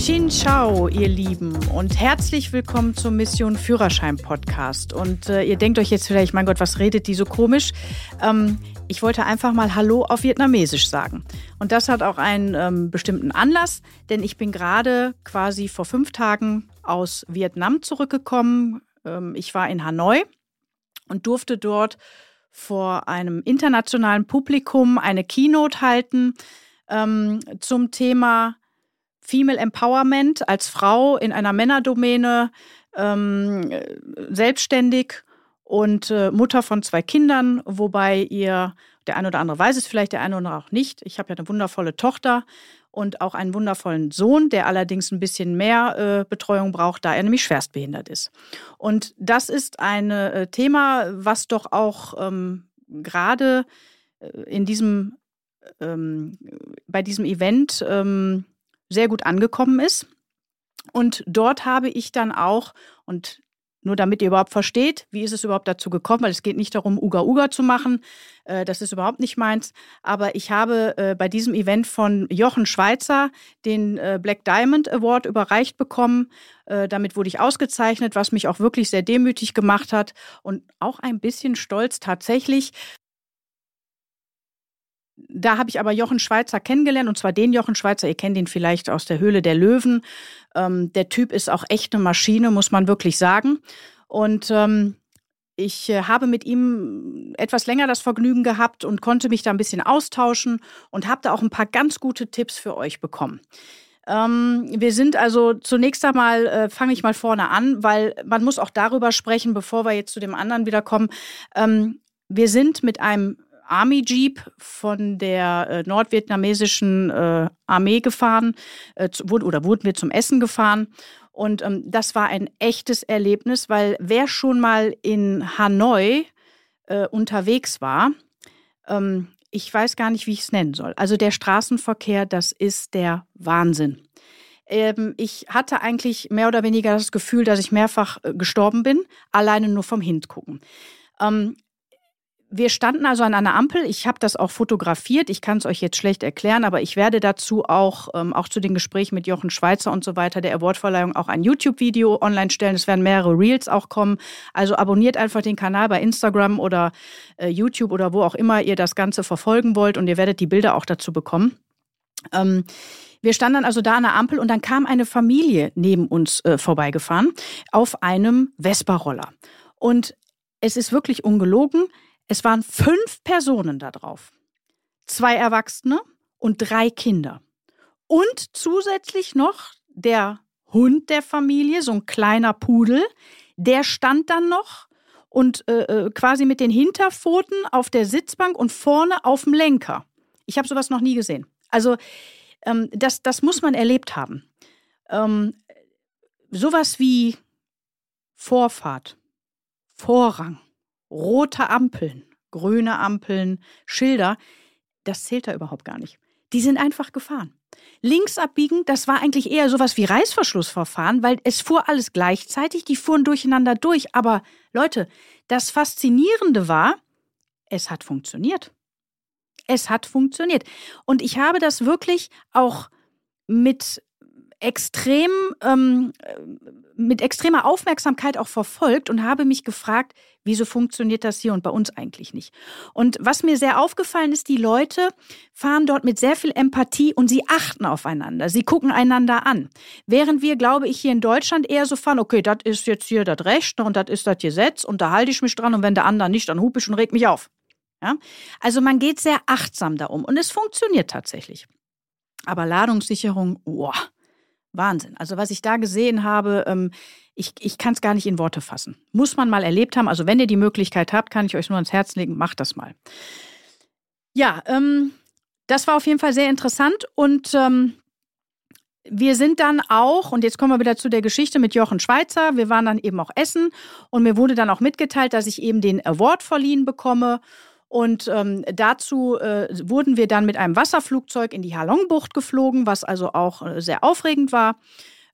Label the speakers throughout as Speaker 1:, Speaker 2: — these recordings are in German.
Speaker 1: Xin Chao, ihr Lieben, und herzlich willkommen zum Mission Führerschein Podcast. Und äh, ihr denkt euch jetzt vielleicht, mein Gott, was redet die so komisch? Ähm, ich wollte einfach mal Hallo auf Vietnamesisch sagen. Und das hat auch einen ähm, bestimmten Anlass, denn ich bin gerade quasi vor fünf Tagen aus Vietnam zurückgekommen. Ähm, ich war in Hanoi und durfte dort vor einem internationalen Publikum eine Keynote halten ähm, zum Thema Female Empowerment als Frau in einer Männerdomäne, ähm, selbstständig und äh, Mutter von zwei Kindern, wobei ihr, der eine oder andere weiß es vielleicht, der eine oder andere auch nicht. Ich habe ja eine wundervolle Tochter und auch einen wundervollen Sohn, der allerdings ein bisschen mehr äh, Betreuung braucht, da er nämlich schwerstbehindert ist. Und das ist ein äh, Thema, was doch auch ähm, gerade äh, in diesem ähm, bei diesem Event ähm, sehr gut angekommen ist. Und dort habe ich dann auch, und nur damit ihr überhaupt versteht, wie ist es überhaupt dazu gekommen, weil es geht nicht darum, Uga Uga zu machen. Äh, das ist überhaupt nicht meins. Aber ich habe äh, bei diesem Event von Jochen Schweizer den äh, Black Diamond Award überreicht bekommen. damit wurde ich ausgezeichnet, was mich auch wirklich sehr demütig gemacht hat und auch ein bisschen stolz tatsächlich, da habe ich aber Jochen Schweizer kennengelernt und zwar den Jochen Schweizer, ihr kennt ihn vielleicht aus der Höhle der Löwen. Ähm, der Typ ist auch echt eine Maschine, muss man wirklich sagen. Und ähm, ich äh, habe mit ihm etwas länger das Vergnügen gehabt und konnte mich da ein bisschen austauschen und habe da auch ein paar ganz gute Tipps für euch bekommen. Ähm, wir sind also zunächst einmal, äh, fange ich mal vorne an, weil man muss auch darüber sprechen, bevor wir jetzt zu dem anderen wieder kommen. Ähm, wir sind mit einem Army Jeep von der äh, nordvietnamesischen äh, Armee gefahren äh, zu, oder wurden wir zum Essen gefahren. Und ähm, das war ein echtes Erlebnis, weil wer schon mal in Hanoi äh, unterwegs war, ähm, ich weiß gar nicht, wie ich es nennen soll. Also der Straßenverkehr, das ist der Wahnsinn. Ähm, ich hatte eigentlich mehr oder weniger das Gefühl, dass ich mehrfach äh, gestorben bin, alleine nur vom Hingucken. Ähm, wir standen also an einer Ampel. Ich habe das auch fotografiert. Ich kann es euch jetzt schlecht erklären, aber ich werde dazu auch, ähm, auch zu den Gesprächen mit Jochen Schweizer und so weiter, der Awardverleihung auch ein YouTube-Video online stellen. Es werden mehrere Reels auch kommen. Also abonniert einfach den Kanal bei Instagram oder äh, YouTube oder wo auch immer ihr das Ganze verfolgen wollt und ihr werdet die Bilder auch dazu bekommen. Ähm, wir standen also da an der Ampel und dann kam eine Familie neben uns äh, vorbeigefahren auf einem Vespa-Roller. Und es ist wirklich ungelogen es waren fünf Personen da drauf. Zwei Erwachsene und drei Kinder. Und zusätzlich noch der Hund der Familie, so ein kleiner Pudel, der stand dann noch und äh, äh quasi mit den Hinterpfoten auf der Sitzbank und vorne auf dem Lenker. Ich habe sowas noch nie gesehen. Also ähm, das, das muss man erlebt haben. Ähm, sowas wie Vorfahrt, Vorrang, rote Ampeln, grüne Ampeln, Schilder, das zählt da überhaupt gar nicht. Die sind einfach gefahren. Links abbiegen, das war eigentlich eher sowas wie Reißverschlussverfahren, weil es fuhr alles gleichzeitig, die fuhren durcheinander durch. Aber Leute, das Faszinierende war, es hat funktioniert. Es hat funktioniert. Und ich habe das wirklich auch mit extrem, ähm, mit extremer Aufmerksamkeit auch verfolgt und habe mich gefragt, wieso funktioniert das hier und bei uns eigentlich nicht? Und was mir sehr aufgefallen ist, die Leute fahren dort mit sehr viel Empathie und sie achten aufeinander. Sie gucken einander an. Während wir, glaube ich, hier in Deutschland eher so fahren, okay, das ist jetzt hier das Recht und das ist das Gesetz und da halte ich mich dran und wenn der andere nicht, dann hupe ich und reg mich auf. Ja? Also man geht sehr achtsam da um und es funktioniert tatsächlich. Aber Ladungssicherung, boah, Wahnsinn. Also was ich da gesehen habe, ähm, ich, ich kann es gar nicht in Worte fassen. Muss man mal erlebt haben. Also wenn ihr die Möglichkeit habt, kann ich euch nur ans Herz legen, macht das mal. Ja, ähm, das war auf jeden Fall sehr interessant und ähm, wir sind dann auch, und jetzt kommen wir wieder zu der Geschichte mit Jochen Schweizer, wir waren dann eben auch essen und mir wurde dann auch mitgeteilt, dass ich eben den Award verliehen bekomme und ähm, dazu äh, wurden wir dann mit einem Wasserflugzeug in die Halongbucht geflogen, was also auch äh, sehr aufregend war.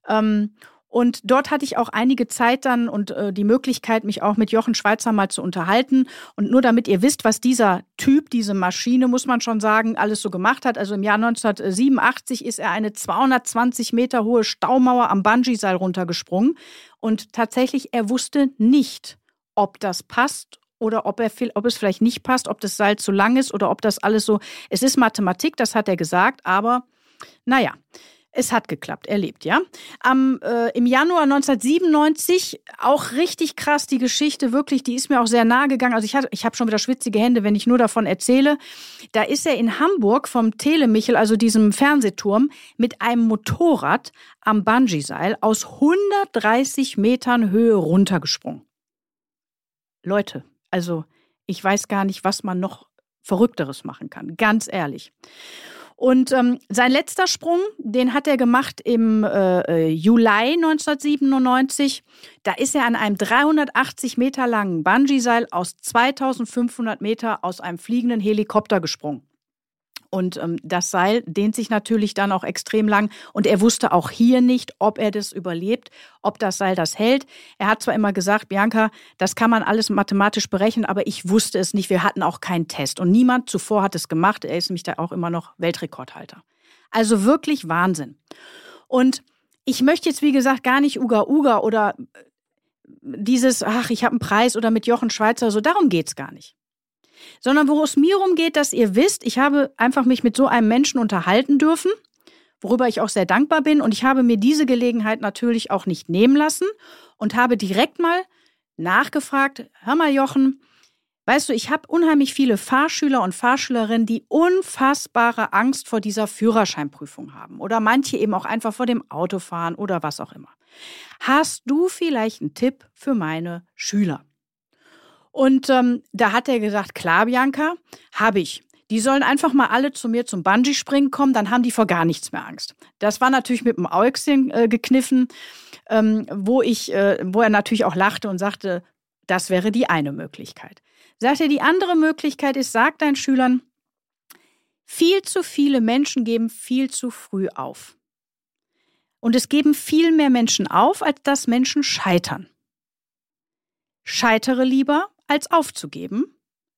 Speaker 1: Ähm, Und dort hatte ich auch einige Zeit dann und äh, die Möglichkeit, mich auch mit Jochen Schweizer mal zu unterhalten. Und nur damit ihr wisst, was dieser Typ, diese Maschine, muss man schon sagen, alles so gemacht hat. Also im Jahr 1987 ist er eine 220 Meter hohe Staumauer am Bungee-Seil runtergesprungen. Und tatsächlich, er wusste nicht, ob das passt oder ob, er, ob es vielleicht nicht passt, ob das Seil zu lang ist oder ob das alles so. Es ist Mathematik, das hat er gesagt, aber naja. Es hat geklappt, er lebt, ja. Am, äh, Im Januar 1997, auch richtig krass die Geschichte, wirklich, die ist mir auch sehr nahe gegangen. Also ich, ich habe schon wieder schwitzige Hände, wenn ich nur davon erzähle. Da ist er in Hamburg vom Telemichel, also diesem Fernsehturm, mit einem Motorrad am Bungee-Seil aus 130 Metern Höhe runtergesprungen. Leute, also ich weiß gar nicht, was man noch Verrückteres machen kann, ganz ehrlich. Und ähm, sein letzter Sprung, den hat er gemacht im äh, äh Juli 1997. Da ist er an einem 380 Meter langen Bungee-Seil aus 2500 Meter aus einem fliegenden Helikopter gesprungen. Und ähm, das Seil dehnt sich natürlich dann auch extrem lang. Und er wusste auch hier nicht, ob er das überlebt, ob das Seil das hält. Er hat zwar immer gesagt, Bianca, das kann man alles mathematisch berechnen, aber ich wusste es nicht. Wir hatten auch keinen Test. Und niemand zuvor hat es gemacht. Er ist nämlich da auch immer noch Weltrekordhalter. Also wirklich Wahnsinn. Und ich möchte jetzt, wie gesagt, gar nicht Uga Uga oder äh, dieses, ach, ich habe einen Preis oder mit Jochen Schweizer, so darum geht es gar nicht sondern wo es mir umgeht, dass ihr wisst, ich habe einfach mich mit so einem Menschen unterhalten dürfen, worüber ich auch sehr dankbar bin. Und ich habe mir diese Gelegenheit natürlich auch nicht nehmen lassen und habe direkt mal nachgefragt, hör mal Jochen, weißt du, ich habe unheimlich viele Fahrschüler und Fahrschülerinnen, die unfassbare Angst vor dieser Führerscheinprüfung haben oder manche eben auch einfach vor dem Autofahren oder was auch immer. Hast du vielleicht einen Tipp für meine Schüler? Und ähm, da hat er gesagt, klar, Bianca, habe ich. Die sollen einfach mal alle zu mir zum Bungee-Springen kommen, dann haben die vor gar nichts mehr Angst. Das war natürlich mit dem Äugschen äh, gekniffen, ähm, wo, ich, äh, wo er natürlich auch lachte und sagte, das wäre die eine Möglichkeit. Sagte, die andere Möglichkeit ist, sag deinen Schülern, viel zu viele Menschen geben viel zu früh auf. Und es geben viel mehr Menschen auf, als dass Menschen scheitern. Scheitere lieber als aufzugeben.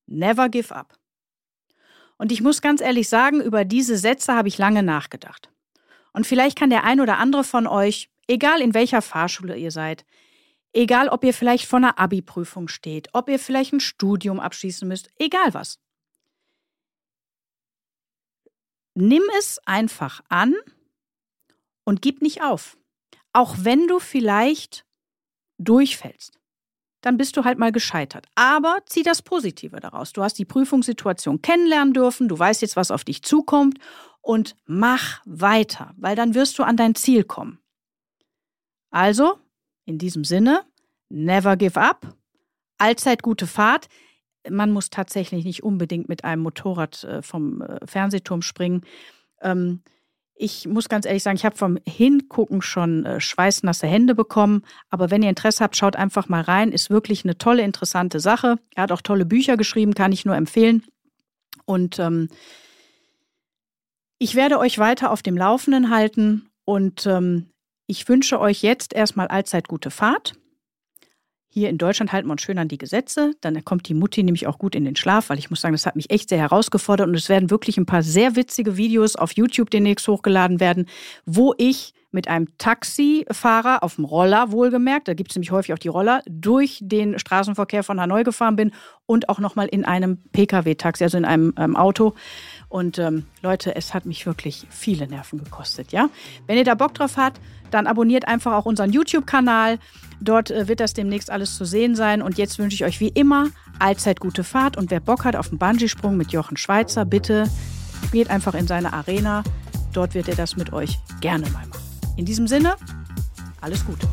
Speaker 1: Never give up. Und ich muss ganz ehrlich sagen, über diese Sätze habe ich lange nachgedacht. Und vielleicht kann der ein oder andere von euch, egal in welcher Fahrschule ihr seid, egal ob ihr vielleicht vor einer Abi-Prüfung steht, ob ihr vielleicht ein Studium abschließen müsst, egal was. Nimm es einfach an und gib nicht auf. Auch wenn du vielleicht durchfällst dann bist du halt mal gescheitert. Aber zieh das Positive daraus. Du hast die Prüfungssituation kennenlernen dürfen, du weißt jetzt, was auf dich zukommt und mach weiter, weil dann wirst du an dein Ziel kommen. Also, in diesem Sinne, never give up, allzeit gute Fahrt. Man muss tatsächlich nicht unbedingt mit einem Motorrad äh, vom äh, Fernsehturm springen. Ähm, ich muss ganz ehrlich sagen, ich habe vom Hingucken schon äh, schweißnasse Hände bekommen. Aber wenn ihr Interesse habt, schaut einfach mal rein. Ist wirklich eine tolle, interessante Sache. Er hat auch tolle Bücher geschrieben, kann ich nur empfehlen. Und ähm, ich werde euch weiter auf dem Laufenden halten. Und ähm, ich wünsche euch jetzt erstmal allzeit gute Fahrt. Hier in Deutschland halten wir uns schön an die Gesetze. Dann kommt die Mutti nämlich auch gut in den Schlaf, weil ich muss sagen, das hat mich echt sehr herausgefordert. Und es werden wirklich ein paar sehr witzige Videos auf YouTube demnächst hochgeladen werden, wo ich mit einem Taxifahrer auf dem Roller, wohlgemerkt, da gibt es nämlich häufig auch die Roller, durch den Straßenverkehr von Hanoi gefahren bin und auch nochmal in einem Pkw-Taxi, also in einem ähm, Auto. Und ähm, Leute, es hat mich wirklich viele Nerven gekostet, ja. Wenn ihr da Bock drauf habt, dann abonniert einfach auch unseren YouTube-Kanal. Dort äh, wird das demnächst alles zu sehen sein. Und jetzt wünsche ich euch wie immer allzeit gute Fahrt. Und wer Bock hat auf einen Bungee-Sprung mit Jochen Schweizer, bitte geht einfach in seine Arena. Dort wird er das mit euch gerne mal machen. In diesem Sinne, alles Gute.